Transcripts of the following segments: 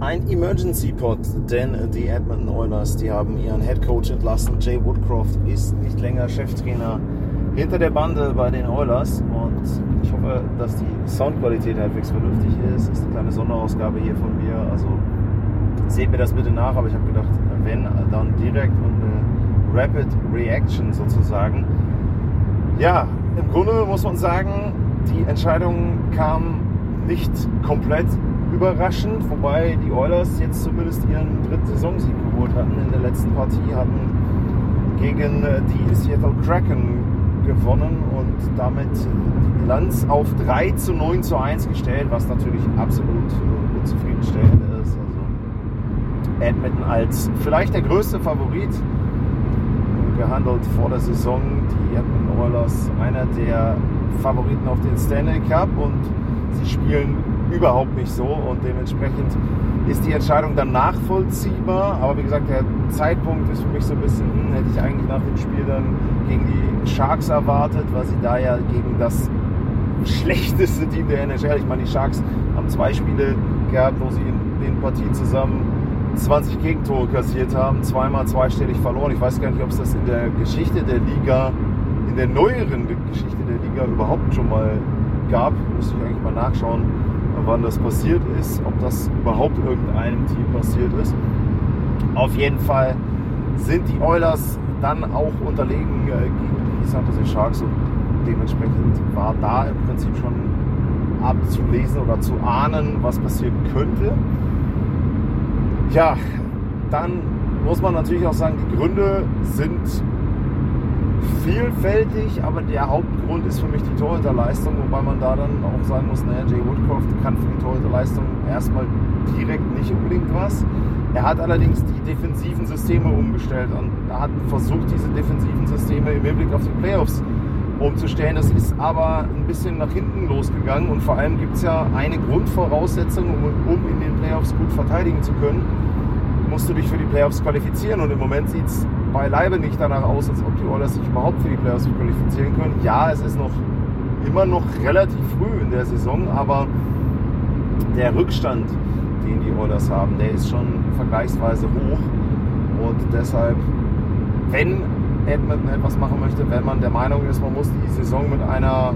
Ein Emergency Pod, denn die Edmonton Oilers, die haben ihren Head Coach entlassen. Jay Woodcroft ist nicht länger Cheftrainer hinter der Bande bei den Oilers und ich hoffe, dass die Soundqualität halbwegs vernünftig ist. Das ist eine kleine Sonderausgabe hier von mir, also seht mir das bitte nach, aber ich habe gedacht, wenn, dann direkt und eine Rapid Reaction sozusagen. Ja, im Grunde muss man sagen, die Entscheidung kam nicht komplett überraschend, wobei die Oilers jetzt zumindest ihren dritten Saisonsieg geholt hatten. In der letzten Partie hatten gegen die Seattle Kraken gewonnen und damit die Bilanz auf 3 zu 9 zu 1 gestellt, was natürlich absolut unzufriedenstellend ist. Also Edmonton als vielleicht der größte Favorit gehandelt vor der Saison. Die Edmonton Oilers einer der Favoriten auf den Stanley Cup und sie spielen überhaupt nicht so und dementsprechend ist die Entscheidung dann nachvollziehbar. Aber wie gesagt, der Zeitpunkt ist für mich so ein bisschen, hm, hätte ich eigentlich nach dem Spiel dann gegen die Sharks erwartet, weil sie da ja gegen das schlechteste Team der NHL, ich meine, die Sharks haben zwei Spiele gehabt, wo sie in den Partien zusammen 20 Gegentore kassiert haben, zweimal zweistellig verloren. Ich weiß gar nicht, ob es das in der Geschichte der Liga, in der neueren Geschichte der Liga überhaupt schon mal gab. Müsste ich eigentlich mal nachschauen, wann das passiert ist, ob das überhaupt irgendeinem Team passiert ist. Auf jeden Fall sind die Oilers dann auch unterlegen äh, gegen die San Jose Sharks und dementsprechend war da im Prinzip schon abzulesen oder zu ahnen, was passieren könnte. Ja, dann muss man natürlich auch sagen, die Gründe sind vielfältig, aber der Hauptgrund ist für mich die Torhüterleistung, wobei man da dann auch sagen muss, naja, Jay Woodcroft kann für die Torhüterleistung erstmal direkt nicht unbedingt was. Er hat allerdings die defensiven Systeme umgestellt und hat versucht, diese defensiven Systeme im Hinblick auf die Playoffs umzustellen. Das ist aber ein bisschen nach hinten losgegangen und vor allem gibt es ja eine Grundvoraussetzung, um, um in den Playoffs gut verteidigen zu können, musst du dich für die Playoffs qualifizieren und im Moment sieht es beileibe nicht danach aus, als ob die Oilers sich überhaupt für die Playoffs qualifizieren können. Ja, es ist noch immer noch relativ früh in der Saison, aber der Rückstand, den die Oilers haben, der ist schon vergleichsweise hoch und deshalb, wenn Edmonton etwas machen möchte, wenn man der Meinung ist, man muss die Saison mit einer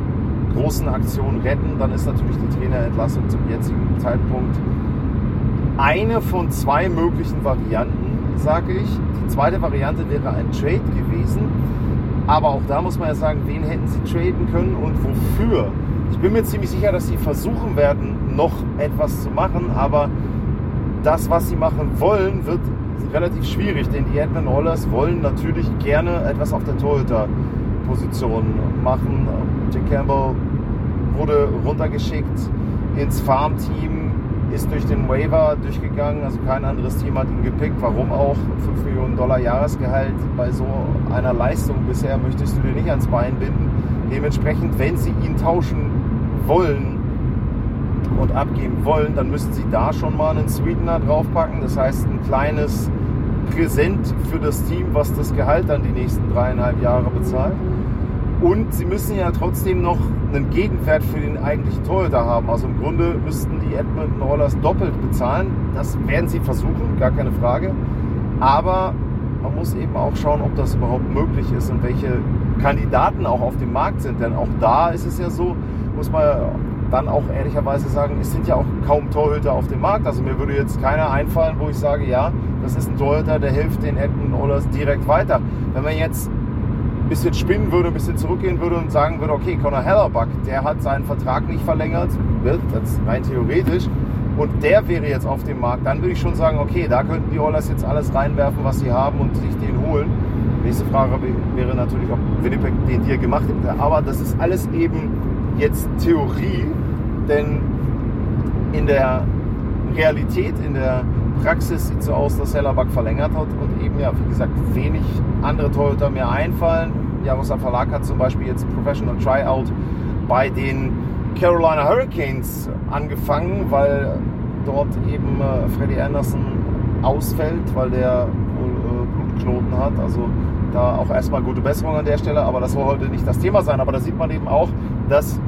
großen Aktion retten, dann ist natürlich die Trainerentlassung zum jetzigen Zeitpunkt eine von zwei möglichen Varianten, sage ich. Die zweite Variante wäre ein Trade gewesen. Aber auch da muss man ja sagen, wen hätten sie traden können und wofür? Ich bin mir ziemlich sicher, dass sie versuchen werden, noch etwas zu machen, aber das, was sie machen wollen, wird relativ schwierig, denn die Edmonton Oilers wollen natürlich gerne etwas auf der Torhüter-Position machen. Jake Campbell wurde runtergeschickt ins Farmteam, ist durch den Waiver durchgegangen, also kein anderes Team hat ihn gepickt. Warum auch? 5 Millionen Dollar Jahresgehalt bei so einer Leistung bisher möchtest du dir nicht ans Bein binden. Dementsprechend, wenn sie ihn tauschen wollen, und abgeben wollen, dann müssen sie da schon mal einen Sweetener draufpacken. Das heißt, ein kleines Präsent für das Team, was das Gehalt dann die nächsten dreieinhalb Jahre bezahlt. Und sie müssen ja trotzdem noch einen Gegenwert für den eigentlichen Torhüter haben. Also im Grunde müssten die Edmonton Oilers doppelt bezahlen. Das werden sie versuchen, gar keine Frage. Aber man muss eben auch schauen, ob das überhaupt möglich ist und welche Kandidaten auch auf dem Markt sind. Denn auch da ist es ja so, muss man dann auch ehrlicherweise sagen, es sind ja auch kaum Torhüter auf dem Markt. Also mir würde jetzt keiner einfallen, wo ich sage, ja, das ist ein Torhüter, der hilft den Edmonton Oilers direkt weiter. Wenn man jetzt ein bisschen spinnen würde, ein bisschen zurückgehen würde und sagen würde, okay, Conor Hellerbuck, der hat seinen Vertrag nicht verlängert, wird das rein theoretisch, und der wäre jetzt auf dem Markt, dann würde ich schon sagen, okay, da könnten die Oilers jetzt alles reinwerfen, was sie haben und sich den holen. Nächste Frage wäre natürlich, ob Winnipeg den Deal gemacht hätte. Aber das ist alles eben jetzt Theorie, denn in der Realität, in der Praxis sieht so aus, dass Hellerback verlängert hat und eben, ja, wie gesagt, wenig andere Torhüter mehr einfallen. Jaroslav Verlag hat zum Beispiel jetzt Professional Tryout bei den Carolina Hurricanes angefangen, weil dort eben äh, Freddie Anderson ausfällt, weil der wohl äh, Blutknoten hat. Also da auch erstmal gute Besserung an der Stelle, aber das soll heute nicht das Thema sein. Aber da sieht man eben auch, dass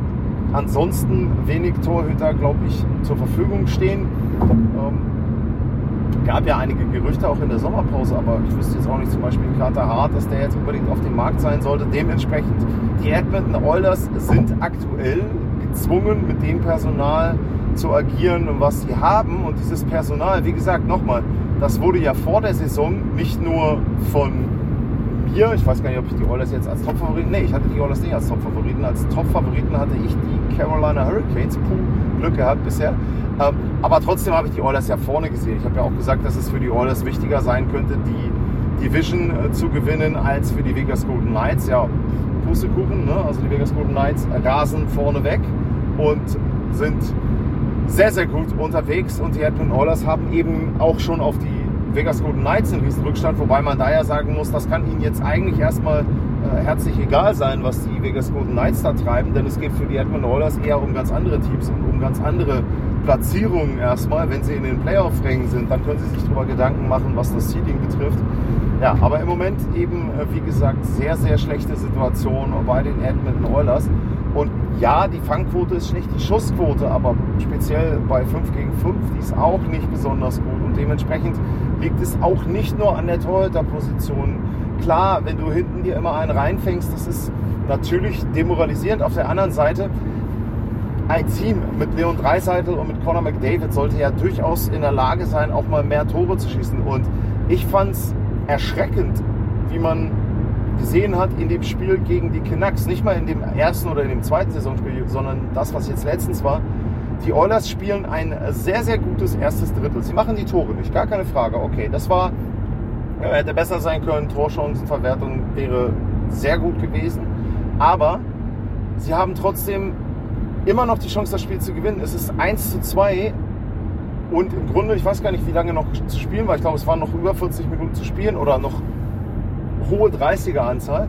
ansonsten wenig Torhüter, glaube ich, zur Verfügung stehen. Ähm, gab ja einige Gerüchte auch in der Sommerpause, aber ich wüsste jetzt auch nicht zum Beispiel Carter Hart, dass der jetzt unbedingt auf dem Markt sein sollte. Dementsprechend, die Edmonton Oilers sind aktuell gezwungen, mit dem Personal zu agieren, was sie haben. Und dieses Personal, wie gesagt, nochmal, das wurde ja vor der Saison nicht nur von mir, ich weiß gar nicht, ob ich die Oilers jetzt als Top-Favoriten, nee, ich hatte die Oilers nicht als Top-Favoriten. Als Top-Favoriten hatte ich die Carolina Hurricanes, puh, Glück gehabt bisher. Ähm, aber trotzdem habe ich die Oilers ja vorne gesehen. Ich habe ja auch gesagt, dass es für die Oilers wichtiger sein könnte, die Division äh, zu gewinnen, als für die Vegas Golden Knights. Ja, Pustekuchen, ne? also die Vegas Golden Knights rasen vorne weg und sind sehr, sehr gut unterwegs. Und die Edmonton Oilers haben eben auch schon auf die Vegas Golden Knights einen riesen Rückstand, wobei man da ja sagen muss, das kann ihnen jetzt eigentlich erstmal äh, herzlich egal sein, was die Vegas Golden Knights da treiben, denn es geht für die Edmonton Oilers eher um ganz andere Teams und um ganz andere Platzierungen erstmal. Wenn sie in den Playoff-Rängen sind, dann können sie sich darüber Gedanken machen, was das Seeding betrifft. Ja, aber im Moment eben, äh, wie gesagt, sehr, sehr schlechte Situation bei den Edmonton Oilers. Und ja, die Fangquote ist schlecht, die Schussquote, aber speziell bei 5 gegen 5, die ist auch nicht besonders gut. Und dementsprechend liegt es auch nicht nur an der Torhüterposition. Klar, wenn du hinten dir immer einen reinfängst, das ist natürlich demoralisierend. Auf der anderen Seite, ein Team mit Leon Dreiseitel und mit Conor McDavid sollte ja durchaus in der Lage sein, auch mal mehr Tore zu schießen. Und ich fand es erschreckend, wie man gesehen hat in dem Spiel gegen die Canucks. Nicht mal in dem ersten oder in dem zweiten Saisonspiel, sondern das, was jetzt letztens war. Die Oilers spielen ein sehr, sehr gutes erstes Drittel. Sie machen die Tore nicht, gar keine Frage. Okay, das war, ja, hätte besser sein können. Torchancenverwertung wäre sehr gut gewesen. Aber sie haben trotzdem immer noch die Chance, das Spiel zu gewinnen. Es ist 1 zu 2 und im Grunde, ich weiß gar nicht, wie lange noch zu spielen war. Ich glaube, es waren noch über 40 Minuten zu spielen oder noch hohe 30er-Anzahl.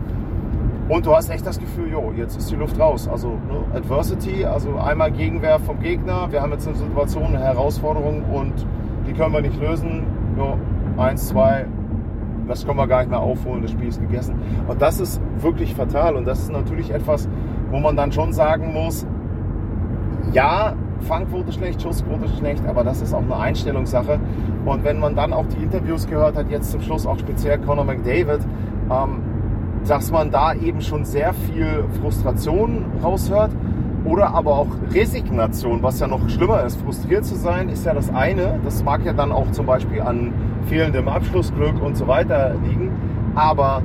Und du hast echt das Gefühl, jo, jetzt ist die Luft raus. Also ne, Adversity, also einmal Gegenwehr vom Gegner. Wir haben jetzt eine Situation, eine Herausforderung und die können wir nicht lösen. Jo, eins, zwei, das können wir gar nicht mehr aufholen, das Spiel ist gegessen. Und das ist wirklich fatal. Und das ist natürlich etwas, wo man dann schon sagen muss, ja, Fangquote schlecht, Schussquote schlecht, aber das ist auch eine Einstellungssache. Und wenn man dann auch die Interviews gehört hat, jetzt zum Schluss auch speziell Conor McDavid, ähm, dass man da eben schon sehr viel Frustration raushört oder aber auch Resignation, was ja noch schlimmer ist. Frustriert zu sein ist ja das eine, das mag ja dann auch zum Beispiel an fehlendem Abschlussglück und so weiter liegen, aber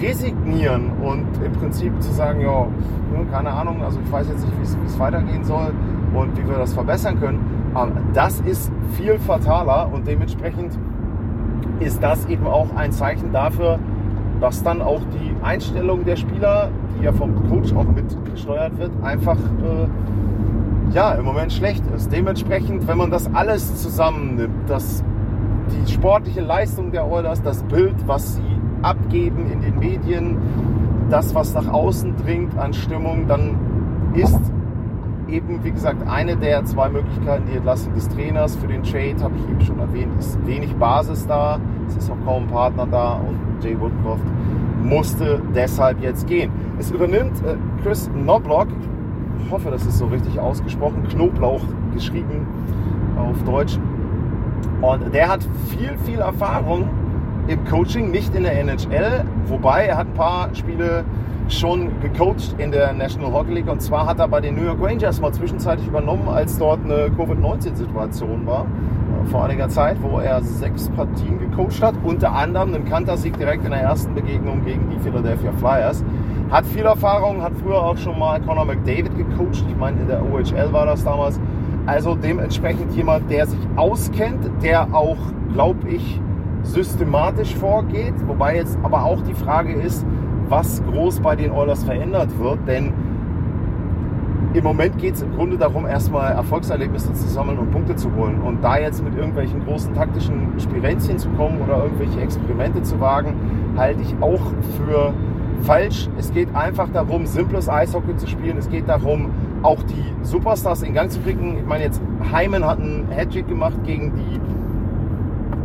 resignieren und im Prinzip zu sagen, ja, keine Ahnung, also ich weiß jetzt nicht, wie es weitergehen soll, und wie wir das verbessern können. Das ist viel fataler und dementsprechend ist das eben auch ein Zeichen dafür, dass dann auch die Einstellung der Spieler, die ja vom Coach auch mit gesteuert wird, einfach äh, ja im Moment schlecht ist. Dementsprechend, wenn man das alles zusammennimmt, das, die sportliche Leistung der Oilers, das Bild, was sie abgeben in den Medien, das, was nach außen dringt an Stimmung, dann ist eben, wie gesagt, eine der zwei Möglichkeiten, die Entlassung des Trainers. Für den Trade, habe ich eben schon erwähnt, ist wenig Basis da, es ist auch kaum Partner da und Jay Woodcroft musste deshalb jetzt gehen. Es übernimmt äh, Chris Knobloch, ich hoffe, das ist so richtig ausgesprochen, Knoblauch geschrieben auf Deutsch. Und der hat viel, viel Erfahrung im Coaching, nicht in der NHL, wobei er hat ein paar Spiele schon gecoacht in der National Hockey League. Und zwar hat er bei den New York Rangers mal zwischenzeitlich übernommen, als dort eine Covid-19-Situation war. Äh, vor einiger Zeit, wo er sechs Partien gecoacht hat. Unter anderem einen Kantersieg direkt in der ersten Begegnung gegen die Philadelphia Flyers. Hat viel Erfahrung, hat früher auch schon mal Conor McDavid gecoacht. Ich meine, in der OHL war das damals. Also dementsprechend jemand, der sich auskennt, der auch, glaube ich, systematisch vorgeht. Wobei jetzt aber auch die Frage ist, was groß bei den Oilers verändert wird, denn im Moment geht es im Grunde darum, erstmal Erfolgserlebnisse zu sammeln und Punkte zu holen. Und da jetzt mit irgendwelchen großen taktischen Spirenzchen zu kommen oder irgendwelche Experimente zu wagen, halte ich auch für falsch. Es geht einfach darum, simples Eishockey zu spielen. Es geht darum, auch die Superstars in Gang zu kriegen. Ich meine jetzt, Hyman hat einen Hattrick gemacht gegen die,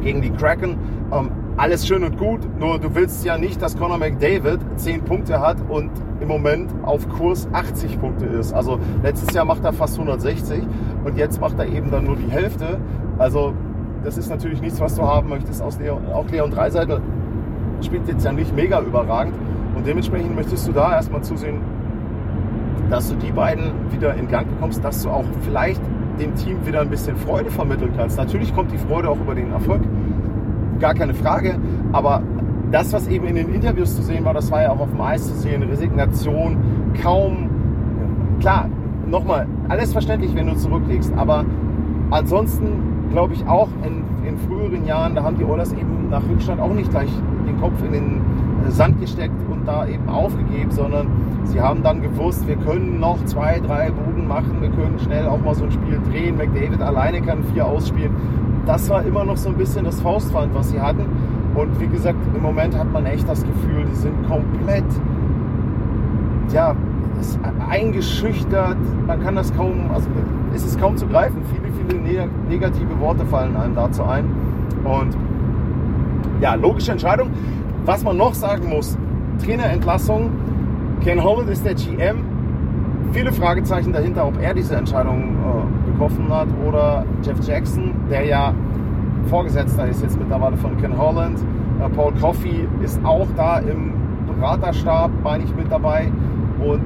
gegen die Kraken. Ähm, alles schön und gut, nur du willst ja nicht, dass Conor McDavid 10 Punkte hat und im Moment auf Kurs 80 Punkte ist. Also letztes Jahr macht er fast 160 und jetzt macht er eben dann nur die Hälfte. Also das ist natürlich nichts, was du haben möchtest. Aus Leon, auch Leon Dreiseitel spielt jetzt ja nicht mega überragend und dementsprechend möchtest du da erstmal zusehen, dass du die beiden wieder in Gang bekommst, dass du auch vielleicht dem Team wieder ein bisschen Freude vermitteln kannst. Natürlich kommt die Freude auch über den Erfolg, gar keine Frage. Aber das, was eben in den Interviews zu sehen war, das war ja auch auf dem Eis zu sehen, Resignation, kaum, klar, nochmal, alles verständlich, wenn du zurücklegst, aber ansonsten glaube ich auch in, in, früheren Jahren, da haben die Oilers eben nach Rückstand auch nicht gleich den Kopf in den äh, Sand gesteckt und da eben aufgegeben, sondern sie haben dann gewusst, wir können noch zwei, drei Bogen machen, wir können schnell auch mal so ein Spiel drehen. McDavid alleine kann vier ausspielen das war immer noch so ein bisschen das Faustpfand, was sie hatten. Und wie gesagt, im Moment hat man echt das Gefühl, die sind komplett, ja, eingeschüchtert. Man kann das kaum, also es ist kaum zu greifen. Viele, viele negative Worte fallen einem dazu ein. Und ja, logische Entscheidung. Was man noch sagen muss, Trainerentlassung. Ken Holland ist der GM. Viele Fragezeichen dahinter, ob er diese Entscheidung äh, getroffen hat oder Jeff Jackson, der ja Vorgesetzter ist jetzt mittlerweile von Ken Holland. Äh, Paul Coffey ist auch da im Beraterstab, meine ich, mit dabei und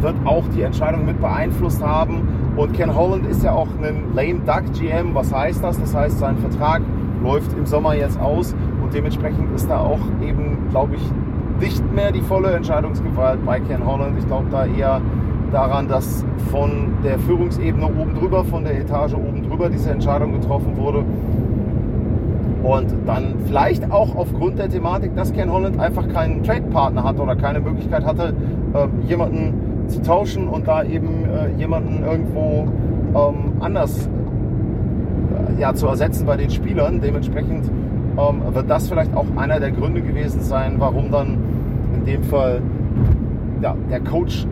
wird auch die Entscheidung mit beeinflusst haben. Und Ken Holland ist ja auch ein Lame Duck GM. Was heißt das? Das heißt, sein Vertrag läuft im Sommer jetzt aus und dementsprechend ist da auch eben, glaube ich, nicht mehr die volle Entscheidungsgewalt bei Ken Holland. Ich glaube da eher daran, dass von der Führungsebene oben drüber, von der Etage oben drüber diese Entscheidung getroffen wurde. Und dann vielleicht auch aufgrund der Thematik, dass Ken Holland einfach keinen Trade-Partner hatte oder keine Möglichkeit hatte, äh, jemanden zu tauschen und da eben äh, jemanden irgendwo ähm, anders äh, ja, zu ersetzen bei den Spielern. Dementsprechend ähm, wird das vielleicht auch einer der Gründe gewesen sein, warum dann in dem Fall ja, der Coach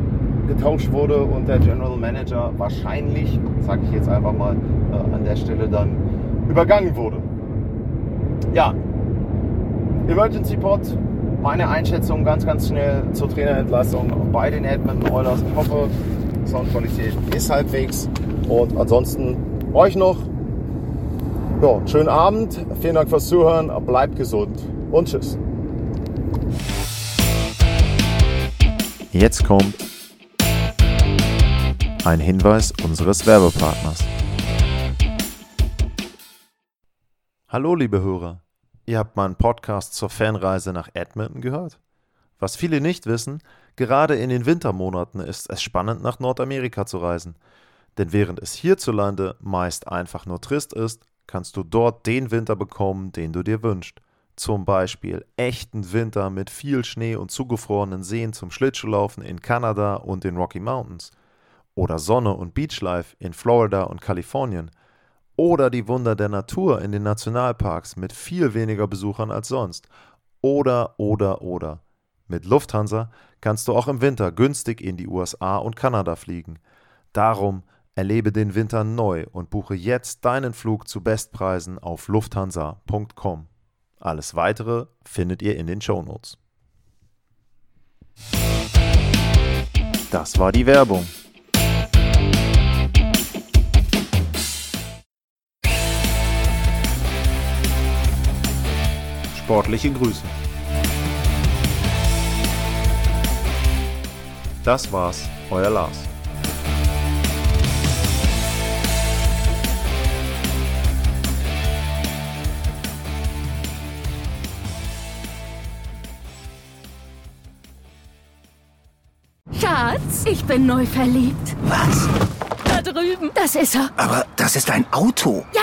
getauscht wurde und der General Manager wahrscheinlich, sage ich jetzt einfach mal äh, an der Stelle, dann übergangen wurde. Ja, Emergency Pod, meine Einschätzung ganz, ganz schnell zur Trainerentlassung bei den Edmonton Oilers. Ich hoffe, Soundqualität ist halbwegs und ansonsten euch noch ja, schönen Abend, vielen Dank fürs Zuhören, bleibt gesund und tschüss. Jetzt kommt ein Hinweis unseres Werbepartners. Hallo liebe Hörer, ihr habt meinen Podcast zur Fanreise nach Edmonton gehört? Was viele nicht wissen, gerade in den Wintermonaten ist es spannend nach Nordamerika zu reisen. Denn während es hierzulande meist einfach nur trist ist, kannst du dort den Winter bekommen, den du dir wünschst. Zum Beispiel echten Winter mit viel Schnee und zugefrorenen Seen zum Schlittschuhlaufen in Kanada und den Rocky Mountains oder Sonne und Beachlife in Florida und Kalifornien oder die Wunder der Natur in den Nationalparks mit viel weniger Besuchern als sonst oder oder oder. Mit Lufthansa kannst du auch im Winter günstig in die USA und Kanada fliegen. Darum erlebe den Winter neu und buche jetzt deinen Flug zu Bestpreisen auf lufthansa.com. Alles weitere findet ihr in den Shownotes. Das war die Werbung. Sportliche Grüße. Das war's, euer Lars. Schatz, ich bin neu verliebt. Was? Da drüben. Das ist er. Aber das ist ein Auto. Ja,